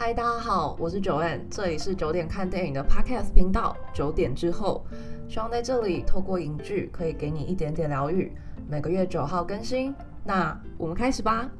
嗨，大家好，我是九 N，这里是九点看电影的 Podcast 频道。九点之后，希望在这里透过影剧可以给你一点点疗愈。每个月九号更新，那我们开始吧。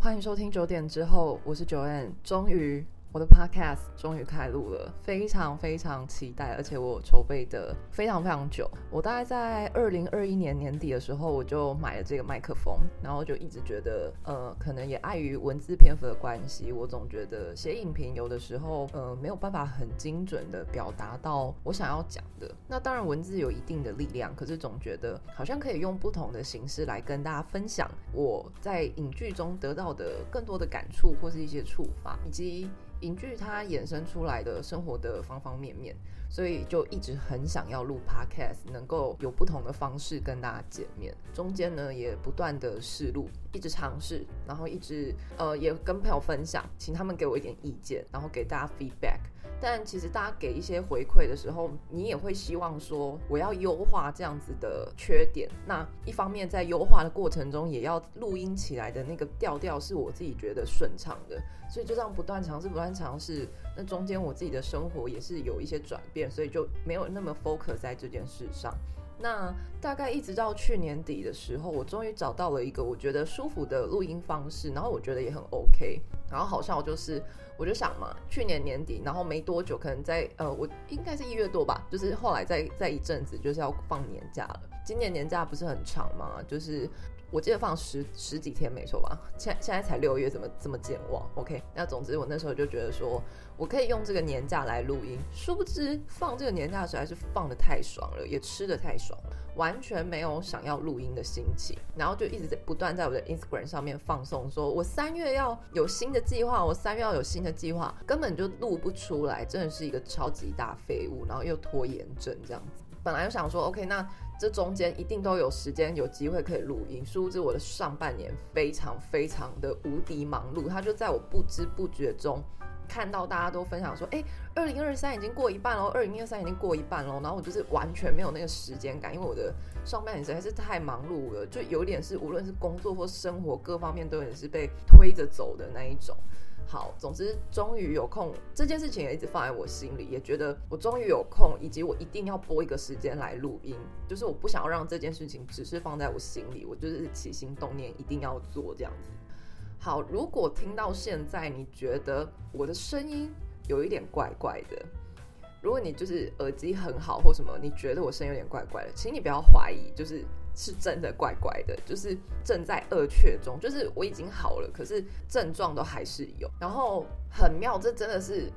欢迎收听九点之后，我是九 N，终于。我的 podcast 终于开录了，非常非常期待，而且我筹备的非常非常久。我大概在二零二一年年底的时候，我就买了这个麦克风，然后就一直觉得，呃，可能也碍于文字篇幅的关系，我总觉得写影评有的时候，呃，没有办法很精准的表达到我想要讲的。那当然文字有一定的力量，可是总觉得好像可以用不同的形式来跟大家分享我在影剧中得到的更多的感触或是一些触发，以及。影剧它衍生出来的生活的方方面面，所以就一直很想要录 podcast，能够有不同的方式跟大家见面。中间呢也不断的试录，一直尝试，然后一直呃也跟朋友分享，请他们给我一点意见，然后给大家 feedback。但其实大家给一些回馈的时候，你也会希望说我要优化这样子的缺点。那一方面在优化的过程中，也要录音起来的那个调调是我自己觉得顺畅的。所以就这样不断尝试，不断尝试。那中间我自己的生活也是有一些转变，所以就没有那么 focus 在这件事上。那大概一直到去年底的时候，我终于找到了一个我觉得舒服的录音方式，然后我觉得也很 OK。然后好像我就是，我就想嘛，去年年底，然后没多久，可能在呃，我应该是一月多吧，就是后来再再一阵子，就是要放年假了。今年年假不是很长吗？就是。我记得放十十几天没错吧？现现在才六月，怎么这么健忘？OK，那总之我那时候就觉得说，我可以用这个年假来录音。殊不知放这个年假的时候，还是放的太爽了，也吃的太爽了，完全没有想要录音的心情。然后就一直在不断在我的 Instagram 上面放送，说我三月要有新的计划，我三月要有新的计划，根本就录不出来，真的是一个超级大废物，然后又拖延症这样子。本来就想说，OK，那。这中间一定都有时间有机会可以录音。殊不知我的上半年非常非常的无敌忙碌，他就在我不知不觉中看到大家都分享说：“哎，二零二三已经过一半喽，二零二三已经过一半喽。”然后我就是完全没有那个时间感，因为我的上半年实在是太忙碌了，就有点是无论是工作或生活各方面都也是被推着走的那一种。好，总之终于有空，这件事情也一直放在我心里，也觉得我终于有空，以及我一定要拨一个时间来录音，就是我不想要让这件事情只是放在我心里，我就是起心动念一定要做这样子。好，如果听到现在你觉得我的声音有一点怪怪的，如果你就是耳机很好或什么，你觉得我声音有点怪怪的，请你不要怀疑，就是。是真的怪怪的，就是正在恶确中，就是我已经好了，可是症状都还是有。然后很妙，这真的是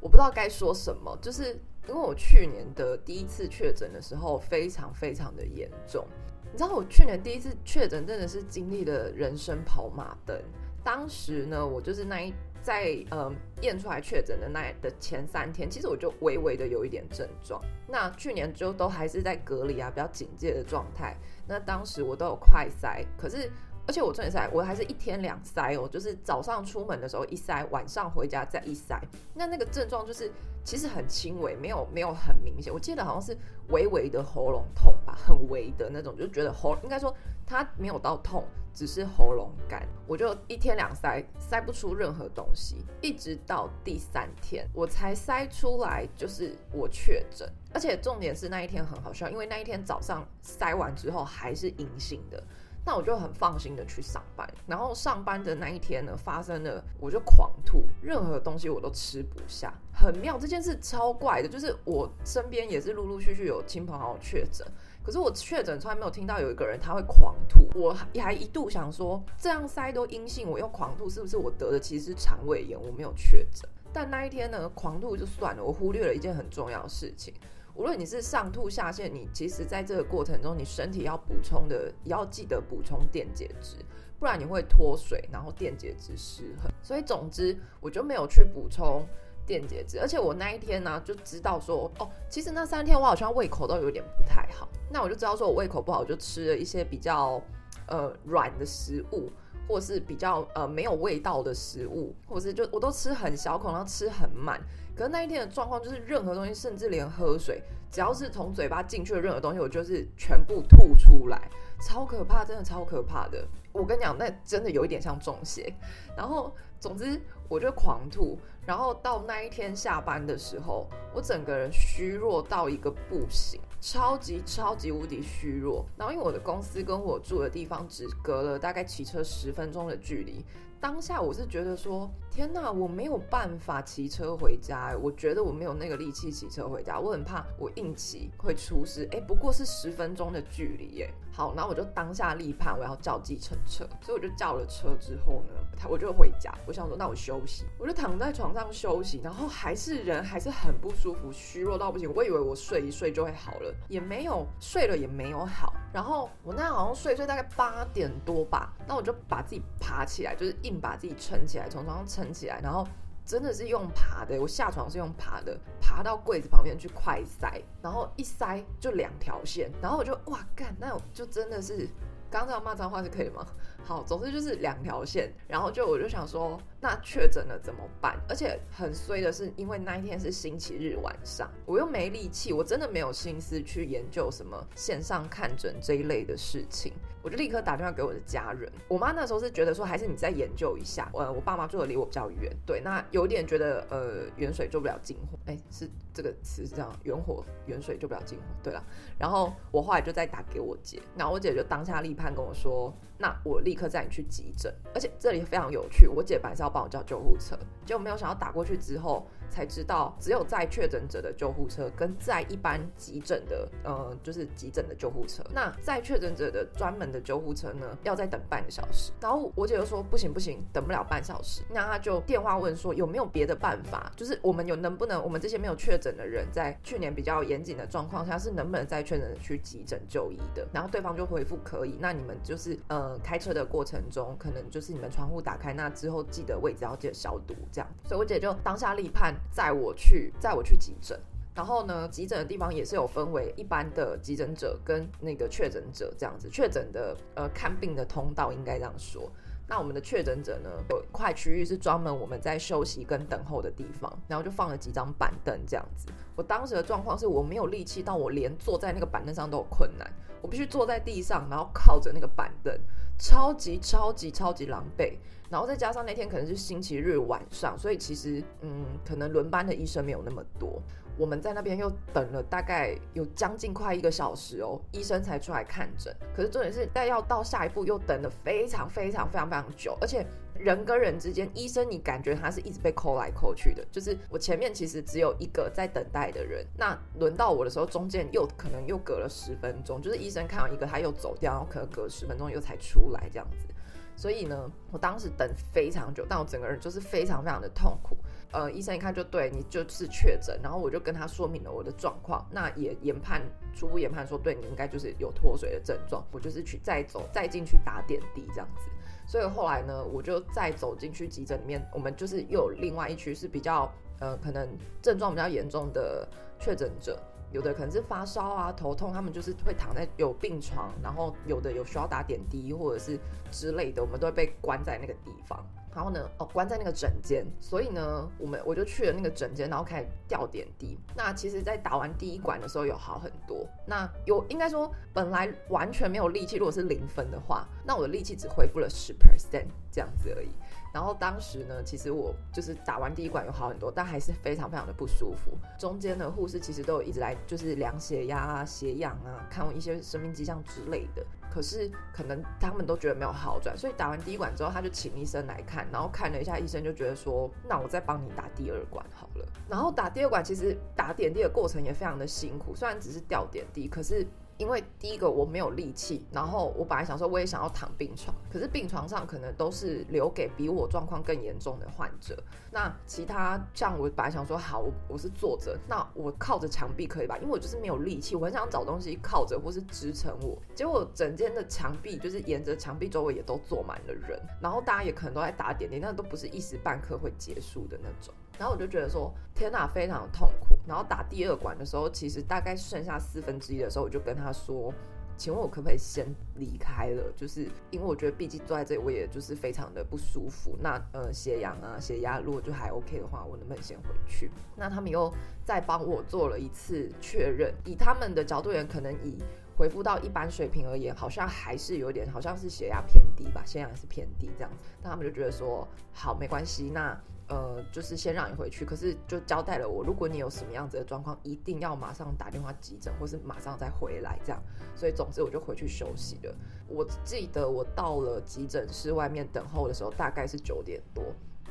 我不知道该说什么，就是因为我去年的第一次确诊的时候非常非常的严重，你知道我去年第一次确诊真的是经历了人生跑马灯。当时呢，我就是那一。在嗯验出来确诊的那的前三天，其实我就微微的有一点症状。那去年就都还是在隔离啊，比较警戒的状态。那当时我都有快塞，可是而且我重点塞，我还是一天两塞哦，就是早上出门的时候一塞，晚上回家再一塞。那那个症状就是其实很轻微，没有没有很明显。我记得好像是微微的喉咙痛吧，很微的那种，就觉得喉应该说它没有到痛。只是喉咙干，我就一天两塞，塞不出任何东西，一直到第三天我才塞出来，就是我确诊。而且重点是那一天很好笑，因为那一天早上塞完之后还是阴性的，那我就很放心的去上班。然后上班的那一天呢，发生了我就狂吐，任何东西我都吃不下，很妙。这件事超怪的，就是我身边也是陆陆续续有亲朋好友确诊。可是我确诊从来没有听到有一个人他会狂吐，我还一度想说这样塞都阴性，我又狂吐，是不是我得的其实是肠胃炎？我没有确诊，但那一天呢，狂吐就算了，我忽略了一件很重要的事情。无论你是上吐下泻，你其实在这个过程中，你身体要补充的，要记得补充电解质，不然你会脱水，然后电解质失衡。所以总之，我就没有去补充。电解质，而且我那一天呢就知道说，哦，其实那三天我好像胃口都有点不太好，那我就知道说我胃口不好，我就吃了一些比较呃软的食物，或是比较呃没有味道的食物，或是就我都吃很小口，然后吃很慢。可是那一天的状况就是，任何东西，甚至连喝水，只要是从嘴巴进去的任何东西，我就是全部吐出来，超可怕，真的超可怕的。我跟你讲，那真的有一点像中邪。然后，总之。我就狂吐。然后到那一天下班的时候，我整个人虚弱到一个不行，超级超级无敌虚弱。然后因为我的公司跟我住的地方只隔了大概骑车十分钟的距离。当下我是觉得说，天哪，我没有办法骑车回家，我觉得我没有那个力气骑车回家，我很怕我硬骑会出事。哎，不过是十分钟的距离，哎。好，然后我就当下立判，我要叫计程车，所以我就叫了车之后呢，他我就回家，我想说那我休息，我就躺在床上休息，然后还是人还是很不舒服，虚弱到不行，我以为我睡一睡就会好了，也没有睡了也没有好，然后我那好像睡睡大概八点多吧，那我就把自己爬起来，就是硬把自己撑起来，从床上撑起来，然后。真的是用爬的，我下床是用爬的，爬到柜子旁边去快塞，然后一塞就两条线，然后我就哇干，那我就真的是，刚刚这样骂脏话是可以吗？好，总之就是两条线，然后就我就想说，那确诊了怎么办？而且很衰的是，因为那一天是星期日晚上，我又没力气，我真的没有心思去研究什么线上看诊这一类的事情。我就立刻打电话给我的家人，我妈那时候是觉得说，还是你再研究一下。呃，我爸妈住的离我比较远，对，那有点觉得呃远水救不了近火，哎，是这个词是这样，远火远水救不了近火，对了。然后我后来就再打给我姐，然后我姐就当下立判跟我说，那我立刻带你去急诊，而且这里非常有趣，我姐本来是要帮我叫救护车，结果没有想到打过去之后。才知道，只有在确诊者的救护车跟在一般急诊的，呃，就是急诊的救护车。那在确诊者的专门的救护车呢，要再等半个小时。然后我姐就说不行不行，等不了半小时。那她就电话问说有没有别的办法，就是我们有能不能，我们这些没有确诊的人，在去年比较严谨的状况下，是能不能在确诊去急诊就医的？然后对方就回复可以。那你们就是呃开车的过程中，可能就是你们窗户打开，那之后记得位置要记得消毒这样。所以我姐就当下立判。载我去，载我去急诊。然后呢，急诊的地方也是有分为一般的急诊者跟那个确诊者这样子。确诊的呃看病的通道应该这样说。那我们的确诊者呢，有一块区域是专门我们在休息跟等候的地方，然后就放了几张板凳这样子。我当时的状况是我没有力气到我连坐在那个板凳上都有困难，我必须坐在地上，然后靠着那个板凳，超级超级超级狼狈。然后再加上那天可能是星期日晚上，所以其实嗯，可能轮班的医生没有那么多。我们在那边又等了大概有将近快一个小时哦，医生才出来看诊。可是重点是，但要到下一步又等了非常非常非常非常久，而且人跟人之间，医生你感觉他是一直被扣来扣去的。就是我前面其实只有一个在等待的人，那轮到我的时候，中间又可能又隔了十分钟，就是医生看完一个他又走掉，然后可能隔十分钟又才出来这样子。所以呢，我当时等非常久，但我整个人就是非常非常的痛苦。呃，医生一看就对你就是确诊，然后我就跟他说明了我的状况，那也研判初步研判说，对你应该就是有脱水的症状，我就是去再走再进去打点滴这样子。所以后来呢，我就再走进去急诊里面，我们就是又有另外一区是比较呃可能症状比较严重的确诊者。有的可能是发烧啊、头痛，他们就是会躺在有病床，然后有的有需要打点滴或者是之类的，我们都会被关在那个地方。然后呢，哦，关在那个诊间，所以呢，我们我就去了那个诊间，然后开始吊点滴。那其实，在打完第一管的时候有好很多。那有应该说，本来完全没有力气，如果是零分的话，那我的力气只恢复了十 percent 这样子而已。然后当时呢，其实我就是打完第一管有好很多，但还是非常非常的不舒服。中间的护士其实都有一直来，就是量血压啊、血氧啊，看一些生命迹象之类的。可是可能他们都觉得没有好转，所以打完第一管之后，他就请医生来看，然后看了一下，医生就觉得说，那我再帮你打第二管好了。然后打第二管，其实打点滴的过程也非常的辛苦，虽然只是吊点滴，可是。因为第一个我没有力气，然后我本来想说我也想要躺病床，可是病床上可能都是留给比我状况更严重的患者。那其他像我本来想说好，我我是坐着，那我靠着墙壁可以吧？因为我就是没有力气，我很想找东西靠着或是支撑我。结果整间的墙壁就是沿着墙壁周围也都坐满了人，然后大家也可能都在打点滴，那都不是一时半刻会结束的那种。然后我就觉得说，天哪，非常痛苦。然后打第二管的时候，其实大概剩下四分之一的时候，我就跟他说：“请问我可不可以先离开了？就是因为我觉得毕竟坐在这里，我也就是非常的不舒服。那呃，血氧啊、血压如果就还 OK 的话，我能不能先回去？那他们又再帮我做了一次确认，以他们的角度言，可能以回复到一般水平而言，好像还是有点，好像是血压偏低吧，血氧是偏低这样子。那他们就觉得说，好，没关系，那。呃，就是先让你回去，可是就交代了我，如果你有什么样子的状况，一定要马上打电话急诊，或是马上再回来这样。所以总之我就回去休息了。我记得我到了急诊室外面等候的时候，大概是九点多。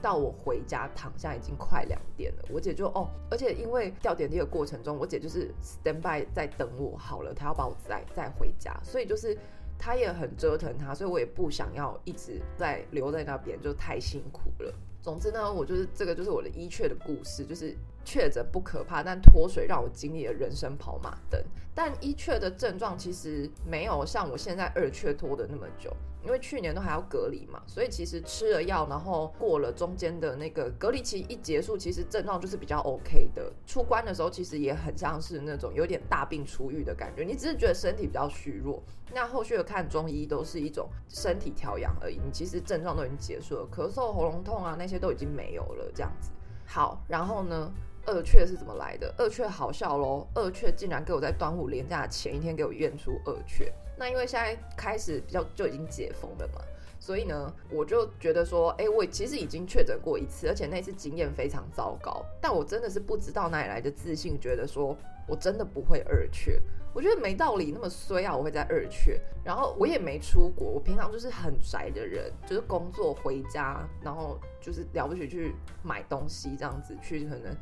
到我回家躺下已经快两点了，我姐就哦，而且因为吊点滴的过程中，我姐就是 stand by 在等我好了，她要把我载载回家，所以就是她也很折腾她，所以我也不想要一直在留在那边，就太辛苦了。总之呢，我就是这个就是我的一确的故事，就是确诊不可怕，但脱水让我经历了人生跑马灯。但一确的症状其实没有像我现在二确拖的那么久。因为去年都还要隔离嘛，所以其实吃了药，然后过了中间的那个隔离期一结束，其实症状就是比较 OK 的。出关的时候其实也很像是那种有点大病初愈的感觉，你只是觉得身体比较虚弱。那后续的看中医都是一种身体调养而已，你其实症状都已经结束了，咳嗽、喉咙痛啊那些都已经没有了。这样子好，然后呢，二雀是怎么来的？二雀好笑喽，二雀竟然给我在端午连假前一天给我验出二雀。那因为现在开始比较就已经解封了嘛，所以呢，我就觉得说，哎，我其实已经确诊过一次，而且那次经验非常糟糕。但我真的是不知道哪里来的自信，觉得说我真的不会二雀。我觉得没道理那么衰啊，我会在二雀。然后我也没出国，我平常就是很宅的人，就是工作回家，然后就是了不起去买东西这样子，去可能。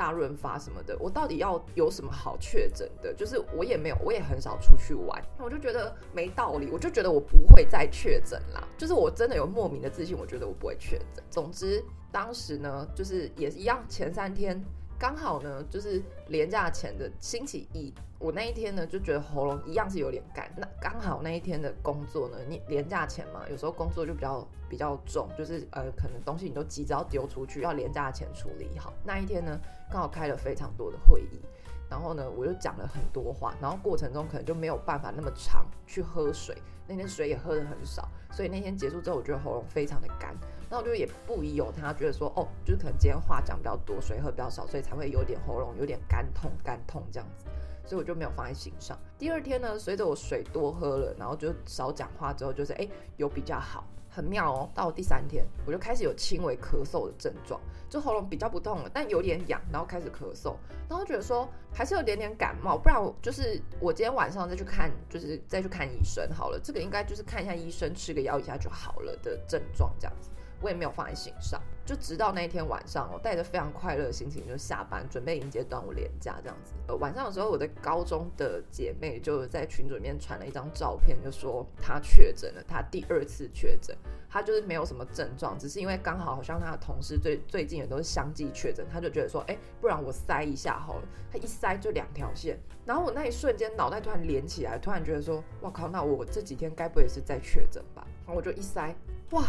大润发什么的，我到底要有什么好确诊的？就是我也没有，我也很少出去玩，我就觉得没道理，我就觉得我不会再确诊啦。就是我真的有莫名的自信，我觉得我不会确诊。总之，当时呢，就是也一样，前三天。刚好呢，就是连假前的星期一，我那一天呢就觉得喉咙一样是有点干。那刚好那一天的工作呢，你连假前嘛，有时候工作就比较比较重，就是呃，可能东西你都急着要丢出去，要连假前处理好。那一天呢，刚好开了非常多的会议。然后呢，我就讲了很多话，然后过程中可能就没有办法那么长去喝水，那天水也喝的很少，所以那天结束之后，我觉得喉咙非常的干，那我就也不疑有他，觉得说，哦，就是可能今天话讲比较多，水喝比较少，所以才会有点喉咙有点干痛干痛这样子，所以我就没有放在心上。第二天呢，随着我水多喝了，然后就少讲话之后，就是哎有比较好。很妙哦，到第三天我就开始有轻微咳嗽的症状，就喉咙比较不痛了，但有点痒，然后开始咳嗽，然后觉得说还是有点点感冒，不然我就是我今天晚上再去看，就是再去看医生好了，这个应该就是看一下医生，吃个药一下就好了的症状这样子。我也没有放在心上，就直到那一天晚上，我带着非常快乐的心情就下班，准备迎接端午连假这样子。呃，晚上的时候，我的高中的姐妹就在群组里面传了一张照片，就说她确诊了，她第二次确诊，她就是没有什么症状，只是因为刚好好像她的同事最最近也都是相继确诊，她就觉得说，哎，不然我塞一下好了。她一塞就两条线，然后我那一瞬间脑袋突然连起来，突然觉得说，哇靠，那我这几天该不会也是在确诊吧？然后我就一塞。哇，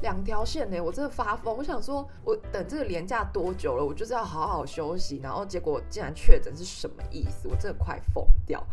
两条线呢！我真的发疯。我想说，我等这个年假多久了？我就是要好好休息，然后结果竟然确诊，是什么意思？我真的快疯掉。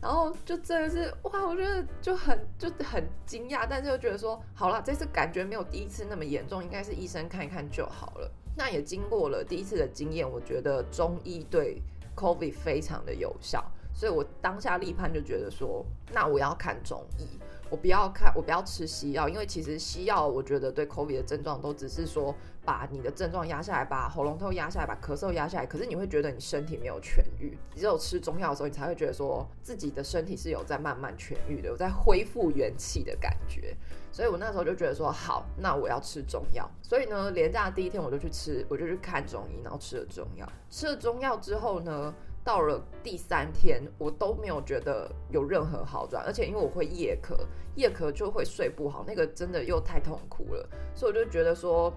然后就真的是哇，我觉得就很就很惊讶，但是又觉得说，好了，这次感觉没有第一次那么严重，应该是医生看一看就好了。那也经过了第一次的经验，我觉得中医对 COVID 非常的有效，所以我当下立判就觉得说，那我要看中医。我不要看，我不要吃西药，因为其实西药我觉得对 COVID 的症状都只是说把你的症状压下来，把喉咙痛压下来，把咳嗽压下来。可是你会觉得你身体没有痊愈，只有吃中药的时候，你才会觉得说自己的身体是有在慢慢痊愈的，有在恢复元气的感觉。所以我那时候就觉得说，好，那我要吃中药。所以呢，连假第一天我就去吃，我就去看中医，然后吃了中药。吃了中药之后呢？到了第三天，我都没有觉得有任何好转，而且因为我会夜咳，夜咳就会睡不好，那个真的又太痛苦了，所以我就觉得说，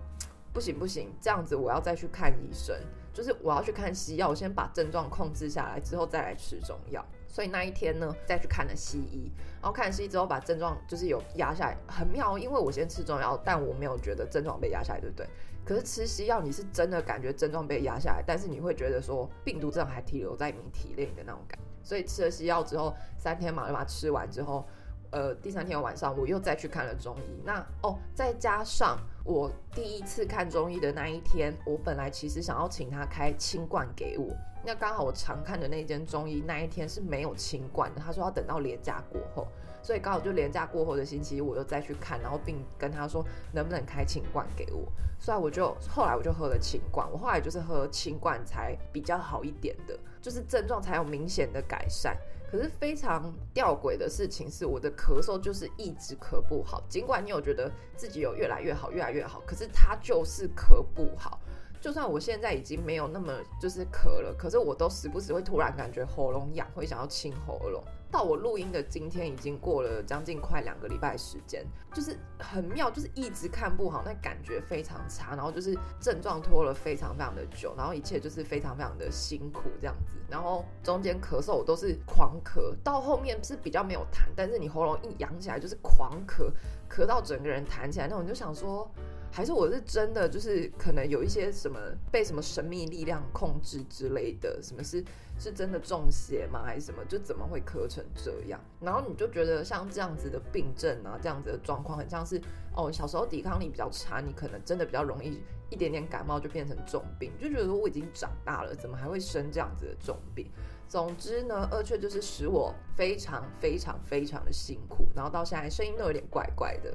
不行不行，这样子我要再去看医生，就是我要去看西药，我先把症状控制下来之后再来吃中药。所以那一天呢，再去看了西医，然后看西医之后把症状就是有压下来，很妙，因为我先吃中药，但我没有觉得症状被压下来，对不对？可是吃西药，你是真的感觉症状被压下来，但是你会觉得说病毒症还停留在你体内的那种感。所以吃了西药之后，三天嘛就把它吃完之后，呃，第三天晚上我又再去看了中医。那哦，再加上我第一次看中医的那一天，我本来其实想要请他开清冠给我。那刚好我常看的那间中医那一天是没有清冠的，他说要等到连假过后。所以刚好就连假过后的星期一，我又再去看，然后并跟他说能不能开清罐给我。所以我就后来我就喝了清罐，我后来就是喝清罐才比较好一点的，就是症状才有明显的改善。可是非常吊诡的事情是，我的咳嗽就是一直咳不好，尽管你有觉得自己有越来越好，越来越好，可是它就是咳不好。就算我现在已经没有那么就是咳了，可是我都时不时会突然感觉喉咙痒，会想要清喉咙。到我录音的今天，已经过了将近快两个礼拜时间，就是很妙，就是一直看不好，那感觉非常差，然后就是症状拖了非常非常的久，然后一切就是非常非常的辛苦这样子，然后中间咳嗽我都是狂咳，到后面是比较没有痰，但是你喉咙一痒起来就是狂咳，咳到整个人弹起来，那我就想说。还是我是真的，就是可能有一些什么被什么神秘力量控制之类的，什么是是真的中邪吗？还是什么？就怎么会咳成这样？然后你就觉得像这样子的病症啊，这样子的状况，很像是哦，小时候抵抗力比较差，你可能真的比较容易一点点感冒就变成重病，就觉得我已经长大了，怎么还会生这样子的重病？总之呢，二雀就是使我非常非常非常的辛苦，然后到现在声音都有点怪怪的。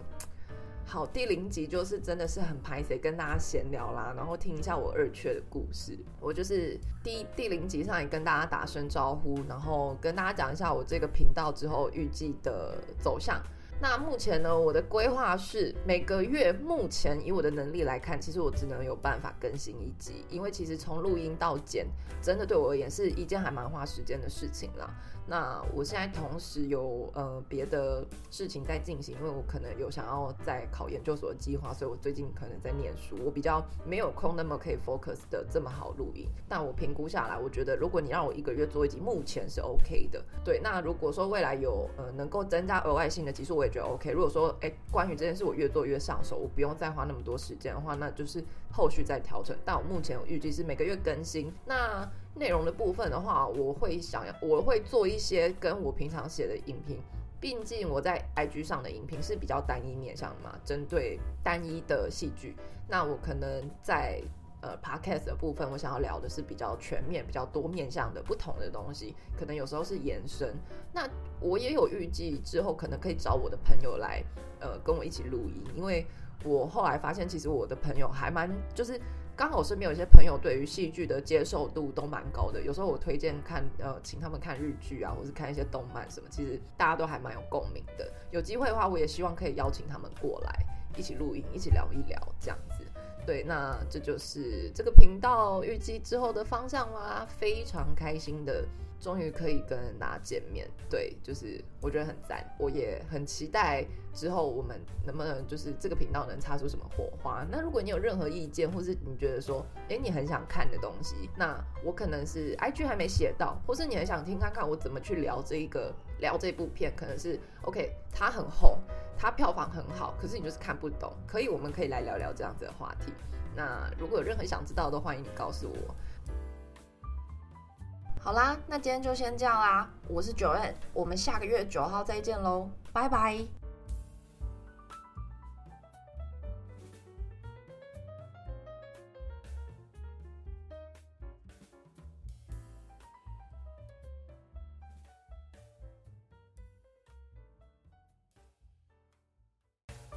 好，第零集就是真的是很拍谁跟大家闲聊啦，然后听一下我二雀的故事。我就是第第零集上也跟大家打声招呼，然后跟大家讲一下我这个频道之后预计的走向。那目前呢，我的规划是每个月，目前以我的能力来看，其实我只能有办法更新一集，因为其实从录音到剪，真的对我而言是一件还蛮花时间的事情啦。那我现在同时有呃别的事情在进行，因为我可能有想要在考研究所的计划，所以我最近可能在念书，我比较没有空那么可以 focus 的这么好录音。但我评估下来，我觉得如果你让我一个月做一集，目前是 OK 的。对，那如果说未来有呃能够增加额外性的集数，我也觉得 OK。如果说哎关于这件事我越做越上手，我不用再花那么多时间的话，那就是后续再调整。但我目前预计是每个月更新。那内容的部分的话，我会想要，我会做一些跟我平常写的影评，毕竟我在 IG 上的影评是比较单一面向的嘛，针对单一的戏剧。那我可能在呃 Podcast 的部分，我想要聊的是比较全面、比较多面向的不同的东西，可能有时候是延伸。那我也有预计之后可能可以找我的朋友来，呃，跟我一起录音，因为我后来发现，其实我的朋友还蛮就是。刚好我身边有一些朋友对于戏剧的接受度都蛮高的，有时候我推荐看呃，请他们看日剧啊，或是看一些动漫什么，其实大家都还蛮有共鸣的。有机会的话，我也希望可以邀请他们过来一起录音，一起聊一聊这样子。对，那这就是这个频道预计之后的方向啦，非常开心的。终于可以跟大家见面，对，就是我觉得很赞，我也很期待之后我们能不能就是这个频道能擦出什么火花。那如果你有任何意见，或是你觉得说，哎，你很想看的东西，那我可能是 IG 还没写到，或是你很想听看看我怎么去聊这一个聊这部片，可能是 OK，它很红，它票房很好，可是你就是看不懂，可以，我们可以来聊聊这样子的话题。那如果有任何想知道的，欢迎你告诉我。好啦，那今天就先这样啦。我是九 N，我们下个月九号再见喽，拜拜。